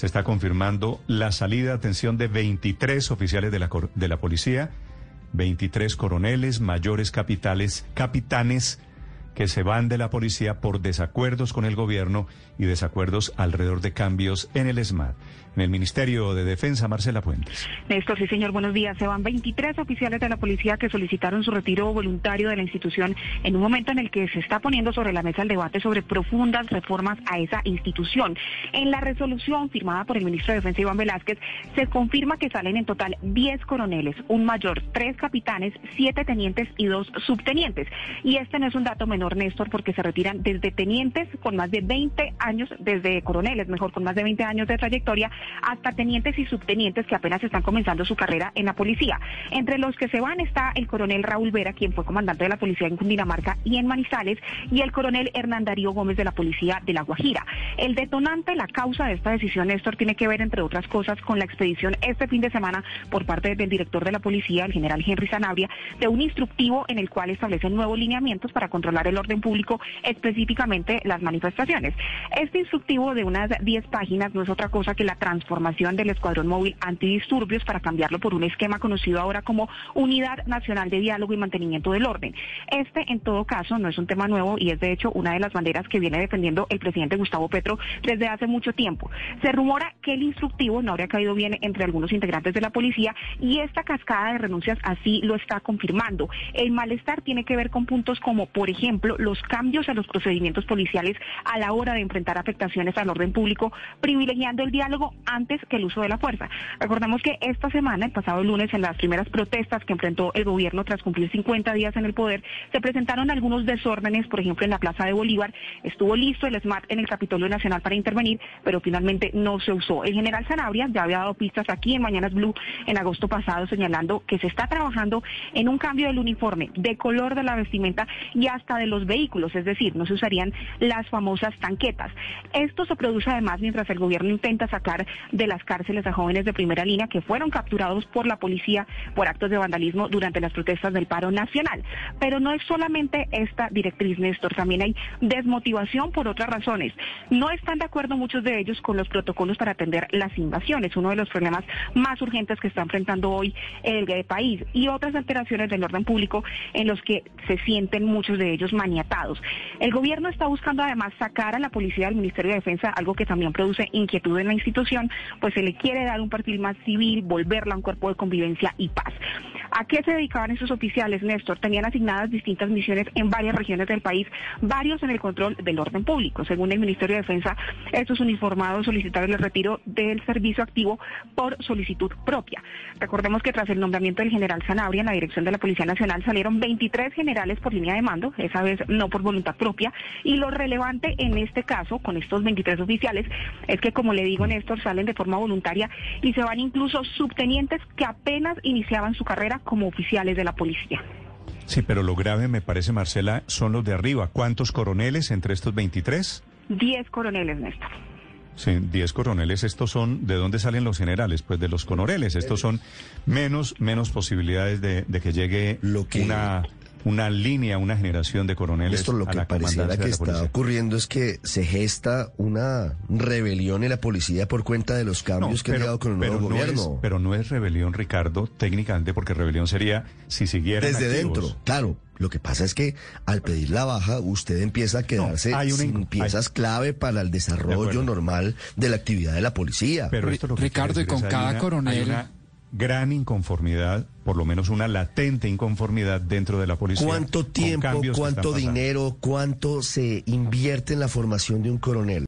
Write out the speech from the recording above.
se está confirmando la salida, atención, de 23 oficiales de la, de la policía, 23 coroneles, mayores capitales, capitanes que se van de la policía por desacuerdos con el gobierno y desacuerdos alrededor de cambios en el SMAT. En el Ministerio de Defensa, Marcela Puentes. Néstor, sí señor, buenos días. Se van 23 oficiales de la policía que solicitaron su retiro voluntario de la institución en un momento en el que se está poniendo sobre la mesa el debate sobre profundas reformas a esa institución. En la resolución firmada por el ministro de Defensa, Iván Velázquez, se confirma que salen en total 10 coroneles, un mayor, tres capitanes, siete tenientes y dos subtenientes. Y este no es un dato menor, Néstor, porque se retiran desde tenientes con más de 20 años, desde coroneles, mejor, con más de 20 años de trayectoria, hasta tenientes y subtenientes que apenas están comenzando su carrera en la policía. Entre los que se van está el coronel Raúl Vera, quien fue comandante de la policía en Cundinamarca y en Manizales, y el coronel Hernán Darío Gómez de la policía de La Guajira. El detonante, la causa de esta decisión, Néstor, tiene que ver, entre otras cosas, con la expedición este fin de semana por parte del director de la policía, el general Henry Sanabria, de un instructivo en el cual establece nuevos lineamientos para controlar el orden público, específicamente las manifestaciones. Este instructivo de unas 10 páginas no es otra cosa que la transformación del Escuadrón Móvil Antidisturbios para cambiarlo por un esquema conocido ahora como Unidad Nacional de Diálogo y Mantenimiento del Orden. Este, en todo caso, no es un tema nuevo y es de hecho una de las banderas que viene defendiendo el presidente Gustavo Petro desde hace mucho tiempo. Se rumora que el instructivo no habría caído bien entre algunos integrantes de la policía y esta cascada de renuncias así lo está confirmando. El malestar tiene que ver con puntos como, por ejemplo, los cambios a los procedimientos policiales a la hora de enfrentar afectaciones al orden público, privilegiando el diálogo antes que el uso de la fuerza. Recordemos que esta semana, el pasado lunes, en las primeras protestas que enfrentó el gobierno tras cumplir 50 días en el poder, se presentaron algunos desórdenes, por ejemplo, en la Plaza de Bolívar. Estuvo listo el SMAT en el Capitolio Nacional para intervenir, pero finalmente no se usó. El general Sanabria ya había dado pistas aquí en Mañanas Blue en agosto pasado, señalando que se está trabajando en un cambio del uniforme, de color de la vestimenta y hasta de los vehículos, es decir, no se usarían las famosas tanquetas. Esto se produce además mientras el gobierno intenta sacar de las cárceles a jóvenes de primera línea que fueron capturados por la policía por actos de vandalismo durante las protestas del paro nacional. Pero no es solamente esta directriz, Néstor, también hay desmotivación por otras razones. No están de acuerdo muchos de ellos con los protocolos para atender las invasiones, uno de los problemas más urgentes que está enfrentando hoy el país, y otras alteraciones del orden público en los que se sienten muchos de ellos maniatados. El gobierno está buscando además sacar a la policía del Ministerio de Defensa, algo que también produce inquietud en la institución, pues se le quiere dar un perfil más civil, volverla a un cuerpo de convivencia y paz. ¿A qué se dedicaban esos oficiales, Néstor? Tenían asignadas distintas misiones en varias regiones del país, varios en el control del orden público. Según el Ministerio de Defensa, estos uniformados solicitaron el retiro del servicio activo por solicitud propia. Recordemos que tras el nombramiento del general Sanabria en la dirección de la Policía Nacional salieron 23 generales por línea de mando, esa vez no por voluntad propia, y lo relevante en este caso, con estos 23 oficiales, es que, como le digo, Néstor, salen de forma voluntaria y se van incluso subtenientes que apenas iniciaban su carrera como oficiales de la policía. Sí, pero lo grave me parece, Marcela, son los de arriba. ¿Cuántos coroneles entre estos 23? Diez coroneles, Néstor. Sí, diez coroneles. Estos son, ¿de dónde salen los generales? Pues de los coroneles. Estos son menos, menos posibilidades de, de que llegue lo que... una una línea, una generación de coroneles. Esto lo que pareciera que está ocurriendo es que se gesta una rebelión en la policía por cuenta de los cambios que ha llegado con el nuevo gobierno. pero no es rebelión, Ricardo, técnicamente, porque rebelión sería si siguiera Desde dentro, claro. Lo que pasa es que al pedir la baja, usted empieza a quedarse sin piezas clave para el desarrollo normal de la actividad de la policía. Pero Ricardo, y con cada coronel gran inconformidad, por lo menos una latente inconformidad dentro de la policía. ¿Cuánto tiempo, cuánto dinero, cuánto se invierte en la formación de un coronel?